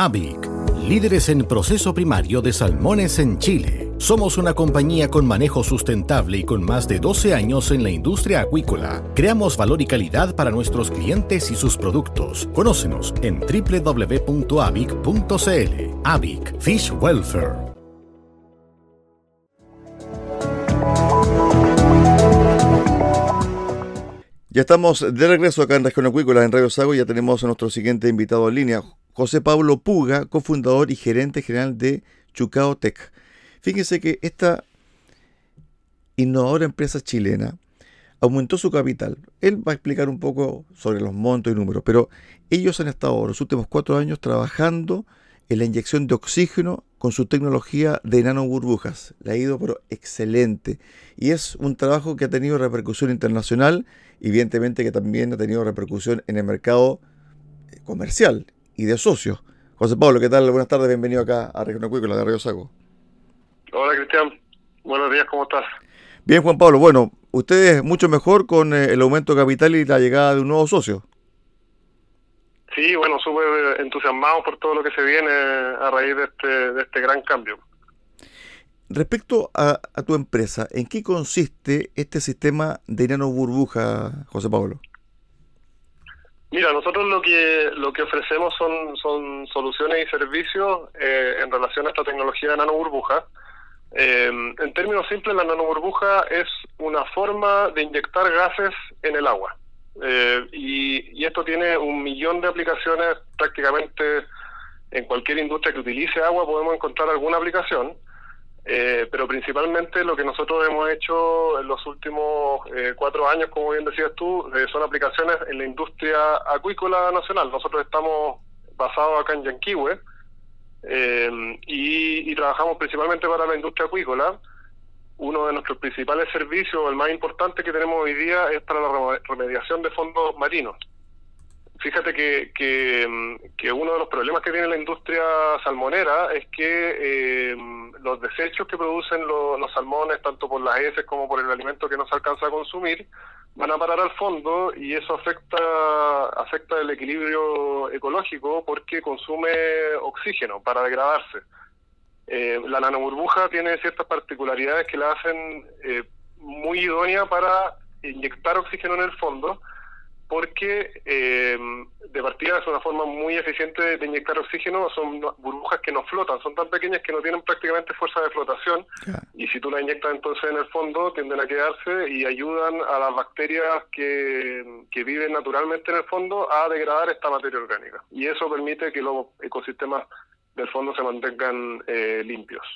AVIC, líderes en proceso primario de salmones en Chile. Somos una compañía con manejo sustentable y con más de 12 años en la industria acuícola. Creamos valor y calidad para nuestros clientes y sus productos. Conócenos en www.avic.cl. AVIC Fish Welfare. Ya estamos de regreso acá en Región Acuícola, en Radio Sago, y ya tenemos a nuestro siguiente invitado en línea, José Pablo Puga, cofundador y gerente general de Chucao Tech. Fíjense que esta innovadora empresa chilena aumentó su capital. Él va a explicar un poco sobre los montos y números, pero ellos han estado los últimos cuatro años trabajando en la inyección de oxígeno con su tecnología de nanoburbujas. Le ha ido pero excelente. Y es un trabajo que ha tenido repercusión internacional, evidentemente que también ha tenido repercusión en el mercado comercial y de socios. José Pablo, ¿qué tal? Buenas tardes, bienvenido acá a Región Acuícola de Río Sago. Hola Cristian, buenos días, ¿cómo estás? Bien, Juan Pablo, bueno, ustedes mucho mejor con eh, el aumento de capital y la llegada de un nuevo socio. Sí, bueno, súper entusiasmado por todo lo que se viene a raíz de este, de este gran cambio. Respecto a, a tu empresa, ¿en qué consiste este sistema de nano burbuja, José Pablo? Mira, nosotros lo que lo que ofrecemos son son soluciones y servicios eh, en relación a esta tecnología de nanoburbuja. Eh, en términos simples, la nanoburbuja es una forma de inyectar gases en el agua. Eh, y, y, esto tiene un millón de aplicaciones prácticamente en cualquier industria que utilice agua podemos encontrar alguna aplicación. Eh, pero principalmente lo que nosotros hemos hecho en los últimos eh, cuatro años, como bien decías tú, eh, son aplicaciones en la industria acuícola nacional. Nosotros estamos basados acá en Yanquihue y, y, trabajamos principalmente para la industria acuícola. Uno de nuestros principales servicios, el más importante que tenemos hoy día, es para la remediación de fondos marinos. Fíjate que, que, uno de los problemas que tiene la industria salmonera es que eh, los desechos que producen los salmones, tanto por las heces como por el alimento que no se alcanza a consumir, van a parar al fondo y eso afecta, afecta el equilibrio ecológico porque consume oxígeno para degradarse. Eh, la nanoburbuja tiene ciertas particularidades que la hacen eh, muy idónea para inyectar oxígeno en el fondo porque eh, de partida es una forma muy eficiente de inyectar oxígeno, son burbujas que no flotan, son tan pequeñas que no tienen prácticamente fuerza de flotación. Y si tú la inyectas entonces en el fondo tienden a quedarse y ayudan a las bacterias que, que viven naturalmente en el fondo a degradar esta materia orgánica. Y eso permite que los ecosistemas del fondo se mantengan eh, limpios.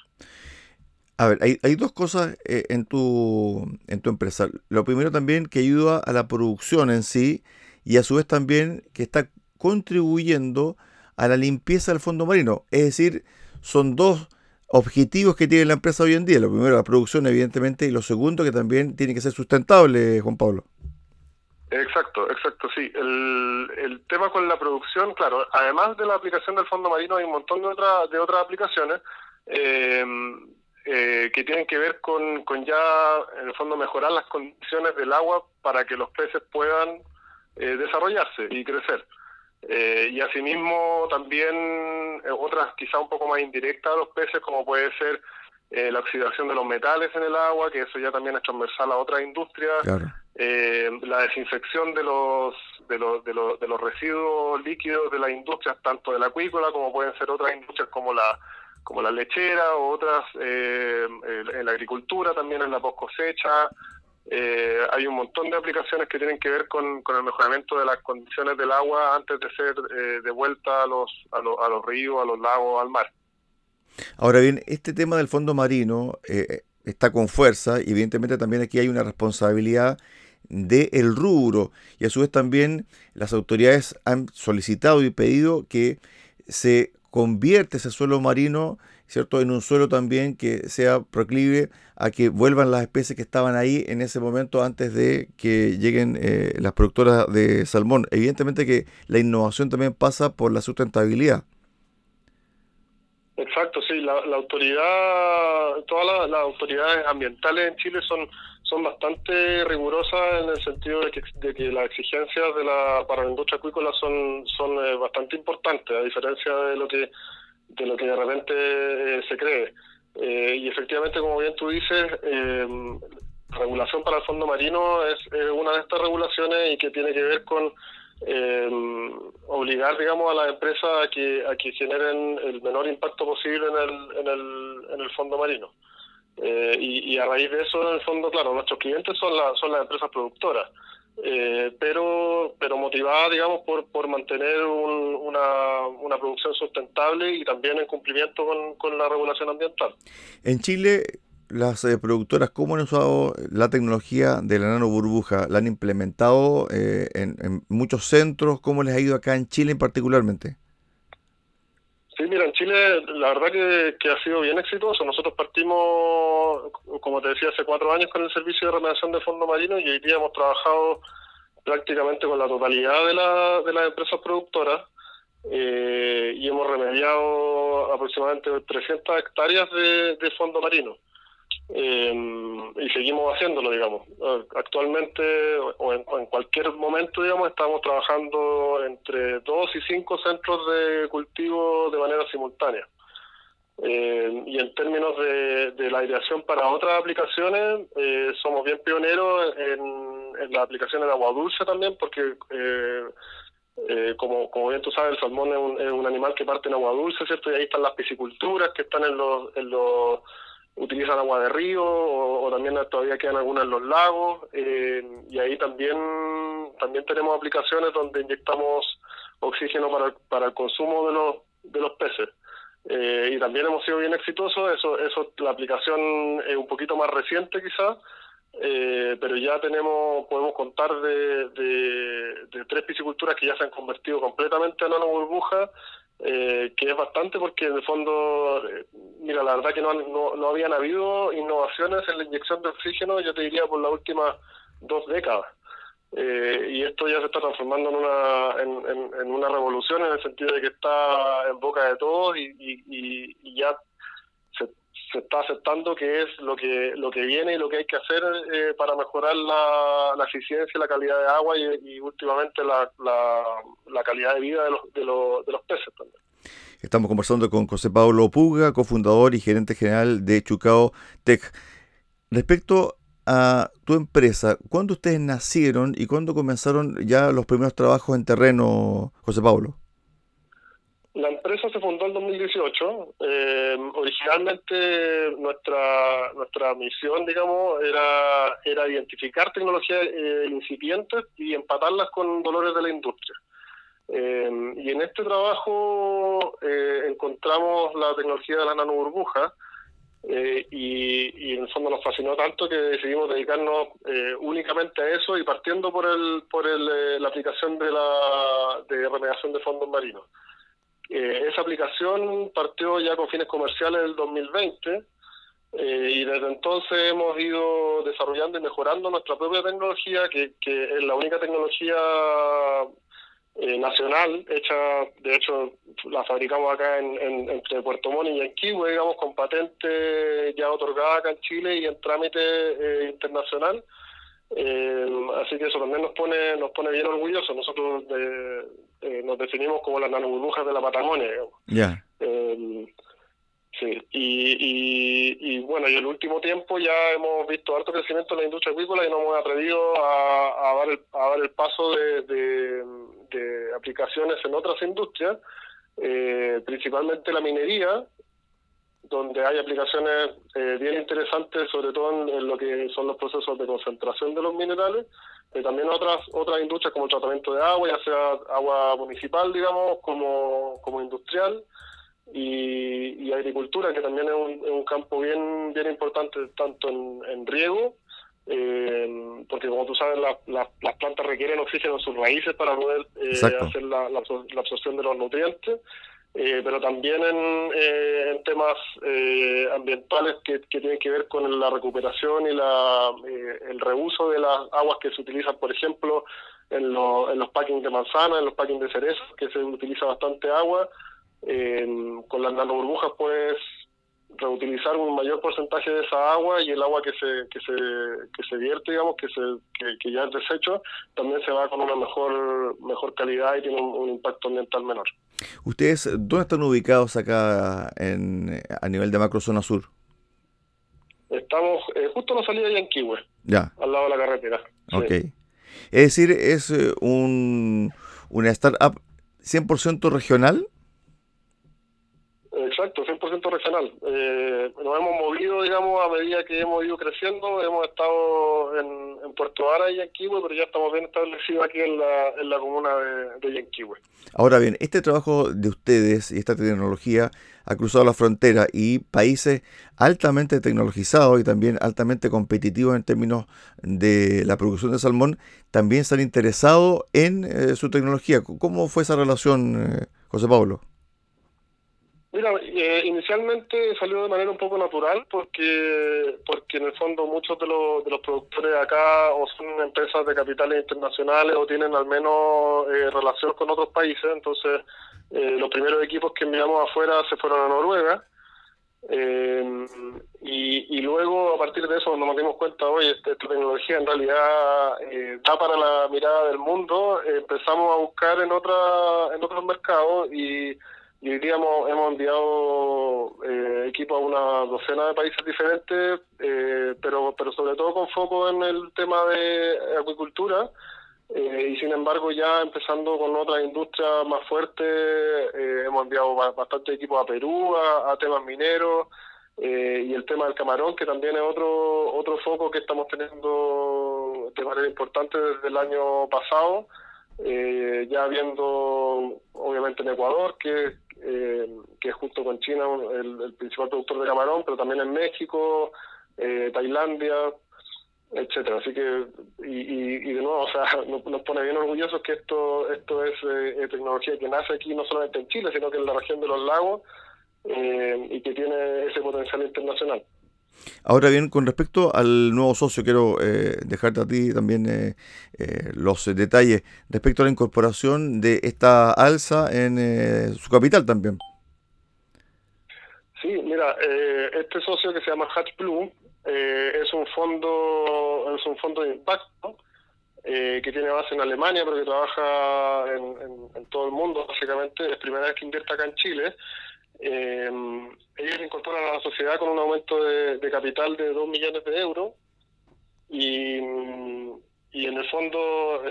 A ver, hay, hay dos cosas eh, en, tu, en tu empresa. Lo primero también que ayuda a la producción en sí y a su vez también que está contribuyendo a la limpieza del fondo marino. Es decir, son dos objetivos que tiene la empresa hoy en día. Lo primero, la producción, evidentemente, y lo segundo, que también tiene que ser sustentable, Juan Pablo. Exacto, exacto, sí. El, el tema con la producción, claro, además de la aplicación del fondo marino, hay un montón de, otras de otras aplicaciones eh, eh, que tienen que ver con, con ya, en el fondo, mejorar las condiciones del agua para que los peces puedan eh, desarrollarse y crecer. y asimismo también otras quizá un poco más indirectas a los peces, como puede ser la oxidación de los metales en el agua, que eso ya también es transversal a otras industrias. Claro eh, la desinfección de los, de, los, de, los, de los residuos líquidos de las industrias, tanto de la acuícola como pueden ser otras industrias como la como la lechera o otras eh, en la agricultura, también en la post cosecha. Eh, hay un montón de aplicaciones que tienen que ver con, con el mejoramiento de las condiciones del agua antes de ser eh, devuelta a los, a, los, a los ríos, a los lagos, al mar. Ahora bien, este tema del fondo marino eh, está con fuerza y evidentemente también aquí hay una responsabilidad del rubro y a su vez también las autoridades han solicitado y pedido que se convierta ese suelo marino cierto en un suelo también que sea proclive a que vuelvan las especies que estaban ahí en ese momento antes de que lleguen eh, las productoras de salmón. Evidentemente que la innovación también pasa por la sustentabilidad. Exacto, sí, la, autoridad, todas las, autoridades ambientales en Chile son son bastante rigurosas en el sentido de que, las exigencias de la para la industria acuícola son son eh, bastante importantes a diferencia de lo que de lo que de repente eh, se cree eh, y efectivamente como bien tú dices la regulación para el fondo marino es una de estas regulaciones y que tiene que ver con eh, obligar, digamos, a las empresas a que, a que generen el menor impacto posible en el, en el, en el fondo marino. Eh, y, a raíz de eso, en el fondo, claro, nuestros clientes son, la, son las empresas productoras, eh, pero pero motivadas, digamos, por, por mantener una, una producción sustentable y también en cumplimiento con, con la regulación ambiental. En Chile, las eh, productoras, ¿cómo han usado la tecnología de la nano burbuja? ¿La han implementado eh, en, muchos centros? ¿Cómo les ha ido acá en Chile particularmente? Sí, mira, en Chile la verdad que, ha sido bien exitoso. Nosotros partimos, como te decía, hace cuatro años con el servicio de remediación de fondo marino y hoy día hemos trabajado prácticamente con la totalidad de, la, de las empresas productoras eh, y hemos remediado aproximadamente 300 hectáreas de, de fondo marino. Eh, y seguimos haciéndolo, digamos. Actualmente o en, cualquier momento, digamos, estamos trabajando entre dos y cinco centros de cultivo de manera simultánea. Eh, y en términos de, la aireación para otras aplicaciones, eh, somos bien pioneros en, en las aplicaciones de agua dulce también, porque como, como bien tú sabes, el salmón es un, es un, animal que parte en agua dulce, ¿cierto? Y ahí están las pisciculturas que están en los, en los utilizan agua de río o, también todavía quedan algunas en los lagos eh, y ahí también también tenemos aplicaciones donde inyectamos oxígeno para, para el consumo de los de los peces. Eh, y también hemos sido bien exitosos eso eso la aplicación es un poquito más reciente quizás eh, pero ya tenemos podemos contar de, de, tres pisciculturas que ya se han convertido completamente en burbuja eh, que es bastante porque en el fondo, eh, mira, la verdad que no, no, no, habían habido innovaciones en la inyección de oxígeno, yo te diría, por las últimas dos décadas. Eh, y esto ya se está transformando en una, en, en, una revolución en el sentido de que está en boca de todos y, y, y ya se está aceptando que es lo que lo que viene y lo que hay que hacer eh, para mejorar la, la, eficiencia la calidad de agua y, últimamente la, la, calidad de vida de los, de, los, de los peces también. Estamos conversando con José Pablo Puga, cofundador y gerente general de Chucao Tech. Respecto a tu empresa, ¿cuándo ustedes nacieron y cuándo comenzaron ya los primeros trabajos en terreno, José Pablo? La empresa se fundó en 2018. Eh, originalmente nuestra nuestra misión, digamos, era era identificar tecnologías eh, incipientes y empatarlas con dolores de la industria. Eh, y en este trabajo encontramos la tecnología de la nanoburbuja y, y en el fondo nos fascinó tanto que decidimos dedicarnos únicamente a eso y partiendo por el por el, la aplicación de la de remediación de fondos marinos. Esa aplicación partió ya con fines comerciales en el 2020 y desde entonces hemos ido desarrollando y mejorando nuestra propia tecnología, que, es la única tecnología eh, nacional, hecha, de hecho, la fabricamos acá en, entre Puerto Montt y Yanquihue, digamos, con patente ya otorgada acá en Chile y en trámite eh, internacional. Eh, así que eso también nos pone nos pone bien orgullosos. Nosotros nos definimos como las nanoburbujas de la Patagonia. Ya. Sí, y, y, bueno, y el último tiempo ya hemos visto alto crecimiento en la industria agrícola y nos hemos atrevido a, dar, el, a dar el paso de, aplicaciones en otras industrias, eh, principalmente la minería, donde hay aplicaciones eh, bien interesantes, sobre todo en, lo que son los procesos de concentración de los minerales, también otras otras industrias como el tratamiento de agua, ya sea agua municipal, digamos, como, como industrial y, agricultura, que también es un, campo bien bien importante tanto en, riego, eh, porque como tú sabes, las plantas requieren oxígeno en sus raíces para poder eh, hacer la, absorción de los nutrientes. Eh, pero también en, temas ambientales que, tienen que ver con la recuperación y la, el reuso de las aguas que se utilizan, por ejemplo, en, en los packings de manzana, en los packings de cerezas, que se utiliza bastante agua, con las nanoburbujas puedes reutilizar un mayor porcentaje de esa agua y el agua que se que se, que se vierte digamos que se que, ya es desecho también se va con una mejor mejor calidad y tiene un, impacto ambiental menor ustedes dónde están ubicados acá en a nivel de macro zona sur estamos eh, justo a la salida de Yanquihue ya. al lado de la carretera Ok. es decir es eh, un una startup 100% regional Exacto, 100% regional. Eh, nos hemos movido, digamos, a medida que hemos ido creciendo. Hemos estado en, Puerto Ara y Yanquihue, pero ya estamos bien establecidos aquí en la, en la comuna de, de. Ahora bien, este trabajo de ustedes y esta tecnología ha cruzado la frontera y países altamente tecnologizados y también altamente competitivos en términos de la producción de salmón también se han interesado en eh, su tecnología. ¿Cómo fue esa relación, eh, José Pablo? Mira, eh, inicialmente salió de manera un poco natural porque porque en el fondo muchos de los, de los productores acá o son empresas de capitales internacionales o tienen al menos eh, relación con otros países, entonces eh, los primeros equipos que enviamos afuera se fueron a Noruega. Eh, y, y, luego a partir de eso nos dimos cuenta, oye, esta, tecnología en realidad da para la mirada del mundo, empezamos a buscar en, otra, en otros mercados y y hoy día hemos, enviado eh, equipos a una docena de países diferentes, eh, pero, pero sobre todo con foco en el tema de acuicultura. Eh, y sin embargo, ya empezando con otras industrias más fuertes, eh, hemos enviado bastante equipos a Perú, a, temas mineros, y el tema del camarón, que también es otro, otro foco que estamos teniendo de manera importante desde el año pasado. ya viendo obviamente en Ecuador, que, eh, que es junto con China el, principal productor de camarón, pero también en México, eh, Tailandia, etcétera. Así que, y, de nuevo, o sea, nos, pone bien orgullosos que esto esto es eh, tecnología que nace aquí no solamente en Chile, sino que en la región de los lagos y que tiene ese potencial internacional. Ahora bien, con respecto al nuevo socio, quiero eh, dejarte a ti también eh, eh, los detalles respecto a la incorporación de esta alza en su capital también. Sí, mira, este socio que se llama Hatch Blue es un fondo es un fondo de impacto que tiene base en Alemania, pero que trabaja en, en, todo el mundo, básicamente. Es primera vez que invierte acá en Chile eh, ellos incorporan a la sociedad con un aumento de, capital de 2 millones de euros y, y en el fondo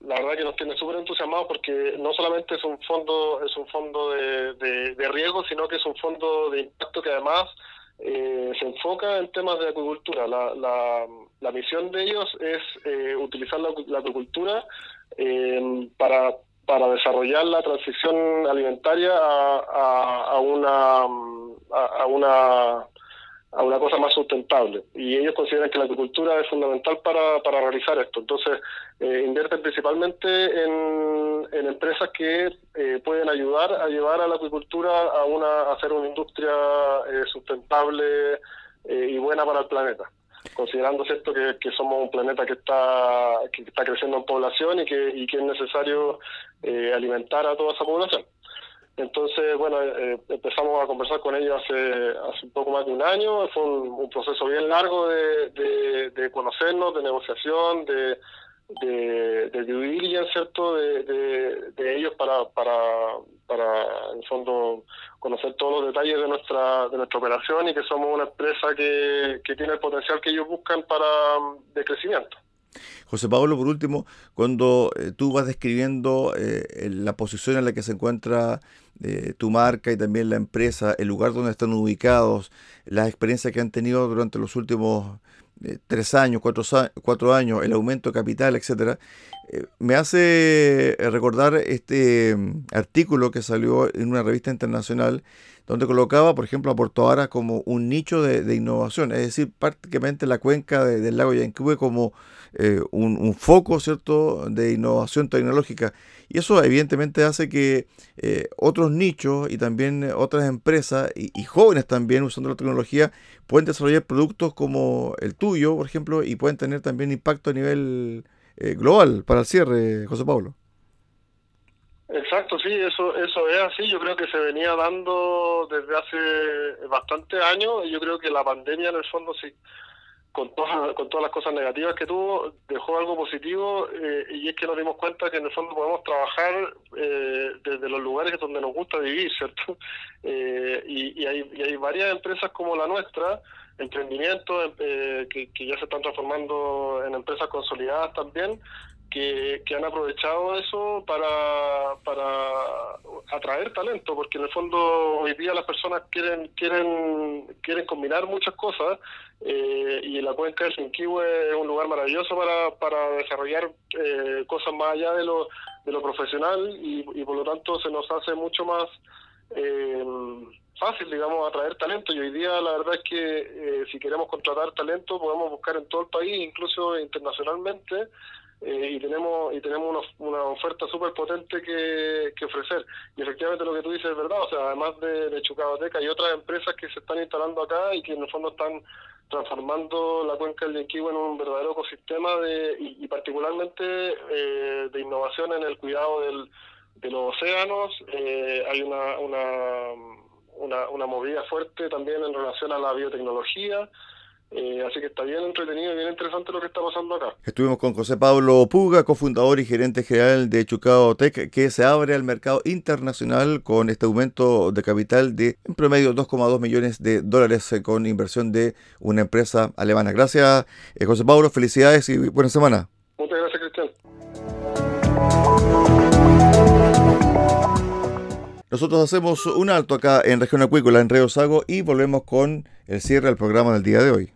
la verdad que nos tiene súper entusiasmados porque no solamente es un fondo es un fondo de, de, riesgo sino que es un fondo de impacto que además eh, se enfoca en temas de acuicultura. La, la, la misión de ellos es eh, utilizar la, acuicultura eh, para para desarrollar la transición alimentaria a, una a, una a una cosa más sustentable. Y ellos consideran que la agricultura es fundamental para, para realizar esto. Entonces, eh, invierten principalmente en, en empresas que eh, pueden ayudar a llevar a la agricultura a, una, a hacer una industria eh, sustentable y buena para el planeta considerando cierto que, que, somos un planeta que está que está creciendo en población y que, y que es necesario alimentar a toda esa población. Entonces, bueno, eh, empezamos a conversar con ellos hace, hace un poco más de un año. Fue un, proceso bien largo de, de, conocernos, de negociación, de, de, de ¿cierto? De, de, ellos para, para, para, en fondo, conocer todos los detalles de nuestra, de nuestra operación y que somos una empresa que, que tiene el potencial que ellos buscan para de crecimiento. José Pablo, por último, cuando eh, tú vas describiendo eh, la posición en la que se encuentra eh, tu marca y también la empresa, el lugar donde están ubicados, las experiencias que han tenido durante los últimos tres años, cuatro, cuatro, años, el aumento de capital, etcétera, me hace recordar este mm, artículo que salió en una revista internacional donde colocaba, por ejemplo, a Puerto Ara como un nicho de, innovación, es decir, prácticamente la cuenca del lago Yanquihue como eh, un, foco cierto de innovación tecnológica y eso evidentemente hace que eh, otros nichos y también otras empresas y, jóvenes también usando la tecnología pueden desarrollar productos como el tuyo por ejemplo y pueden tener también impacto a nivel eh, global para el cierre José Pablo Exacto, sí, eso eso es así. Yo creo que se venía dando desde hace bastante años. Y yo creo que la pandemia, en el fondo, sí, con todas, con todas las cosas negativas que tuvo, dejó algo positivo eh, y es que nos dimos cuenta que en el fondo podemos trabajar eh, desde los lugares donde nos gusta vivir, ¿cierto? Eh, y, hay, y hay varias empresas como la nuestra, emprendimientos que, que ya se están transformando en empresas consolidadas también, que, que, han aprovechado eso para, para atraer talento, porque en el fondo hoy día las personas quieren quieren quieren combinar muchas cosas eh, y la cuenca del Sinquihue es un lugar maravilloso para, para desarrollar eh, cosas más allá de lo, de lo profesional y, por lo tanto se nos hace mucho más eh, fácil, digamos, atraer talento y hoy día la verdad es que eh, si queremos contratar talento podemos buscar en todo el país, incluso internacionalmente, eh, y tenemos y tenemos una, oferta súper potente que, que, ofrecer. Y efectivamente lo que tú dices es verdad, o sea, además de, de Chucabateca hay otras empresas que se están instalando acá y que en el fondo están transformando la cuenca del Yanquihue en un verdadero ecosistema de, y, particularmente eh, de innovación en el cuidado del, de los océanos. Eh, hay una, una, una movida fuerte también en relación a la biotecnología. Eh, así que está bien entretenido y bien interesante lo que está pasando acá. Estuvimos con José Pablo Puga, cofundador y gerente general de Chucao Tech, que se abre al mercado internacional con este aumento de capital de en promedio 2,2 millones de dólares eh, con inversión de una empresa alemana. Gracias, eh, José Pablo, felicidades y buena semana. Muchas gracias, Cristian. Nosotros hacemos un alto acá en Región Acuícola, en Río Sago, y volvemos con el cierre del programa del día de hoy.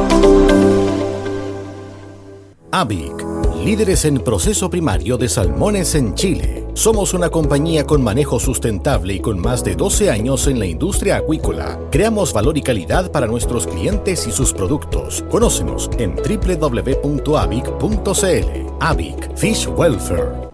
AVIC, líderes en proceso primario de salmones en Chile. Somos una compañía con manejo sustentable y con más de 12 años en la industria acuícola. Creamos valor y calidad para nuestros clientes y sus productos. Conócenos en www.avic.cl. AVIC Fish Welfare.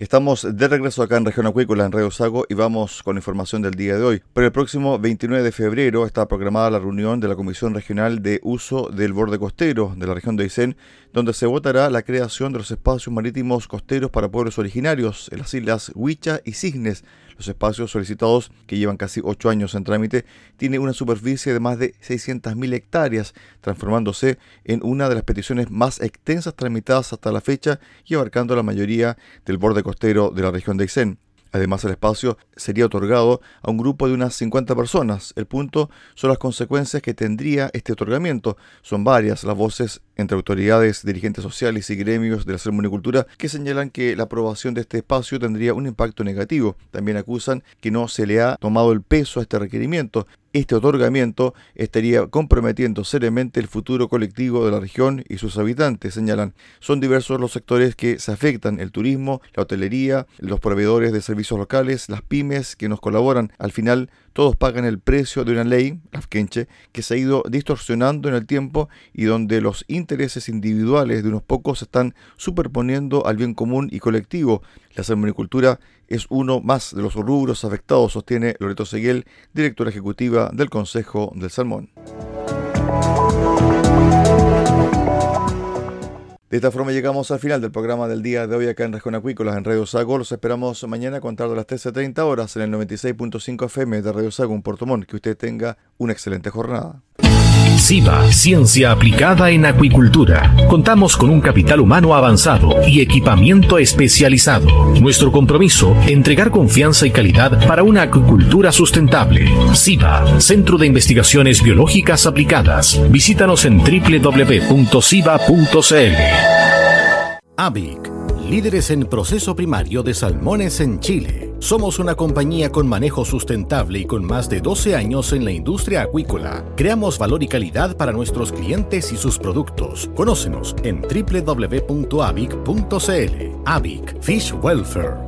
Estamos de regreso acá en Región Acuícola, en Radio Sago, y vamos con información del día de hoy. Para el próximo 29 de febrero está programada la reunión de la Comisión Regional de Uso del Borde Costero de la región de Aysén, donde se votará la creación de los espacios marítimos costeros para pueblos originarios en las islas Huicha y Cisnes. Los espacios solicitados, que llevan casi ocho años en trámite, tienen una superficie de más de 600.000 hectáreas, transformándose en una de las peticiones más extensas tramitadas hasta la fecha y abarcando la mayoría del borde costero de la región de Aysén. Además, el espacio sería otorgado a un grupo de unas 50 personas. El punto son las consecuencias que tendría este otorgamiento. Son varias las voces entre autoridades, dirigentes sociales y gremios de la ceremonicultura que señalan que la aprobación de este espacio tendría un impacto negativo. También acusan que no se le ha tomado el peso a este requerimiento. Este otorgamiento estaría comprometiendo seriamente el futuro colectivo de la región y sus habitantes, señalan. Son diversos los sectores que se afectan, el turismo, la hotelería, los proveedores de servicios locales, las pymes que nos colaboran. Al final, todos pagan el precio de una ley, la que se ha ido distorsionando en el tiempo y donde los intereses individuales de unos pocos se están superponiendo al bien común y colectivo. La salmonicultura es uno más de los rubros afectados, sostiene Loreto Seguel, directora ejecutiva del Consejo del Salmón. De esta forma llegamos al final del programa del día de hoy acá en Región Acuícolas en Radio Sago. Los esperamos mañana a contar de las 13.30 horas en el 96.5 FM de Radio Sago en Puerto Montt. Que usted tenga una excelente jornada. SIVA, Ciencia Aplicada en Acuicultura. Contamos con un capital humano avanzado y equipamiento especializado. Nuestro compromiso, entregar confianza y calidad para una acuicultura sustentable. SIVA, Centro de Investigaciones Biológicas Aplicadas. Visítanos en www.siva.cl. AVIC, líderes en proceso primario de salmones en Chile. Somos una compañía con manejo sustentable y con más de 12 años en la industria acuícola. Creamos valor y calidad para nuestros clientes y sus productos. Conócenos en www.avic.cl. Avic Fish Welfare.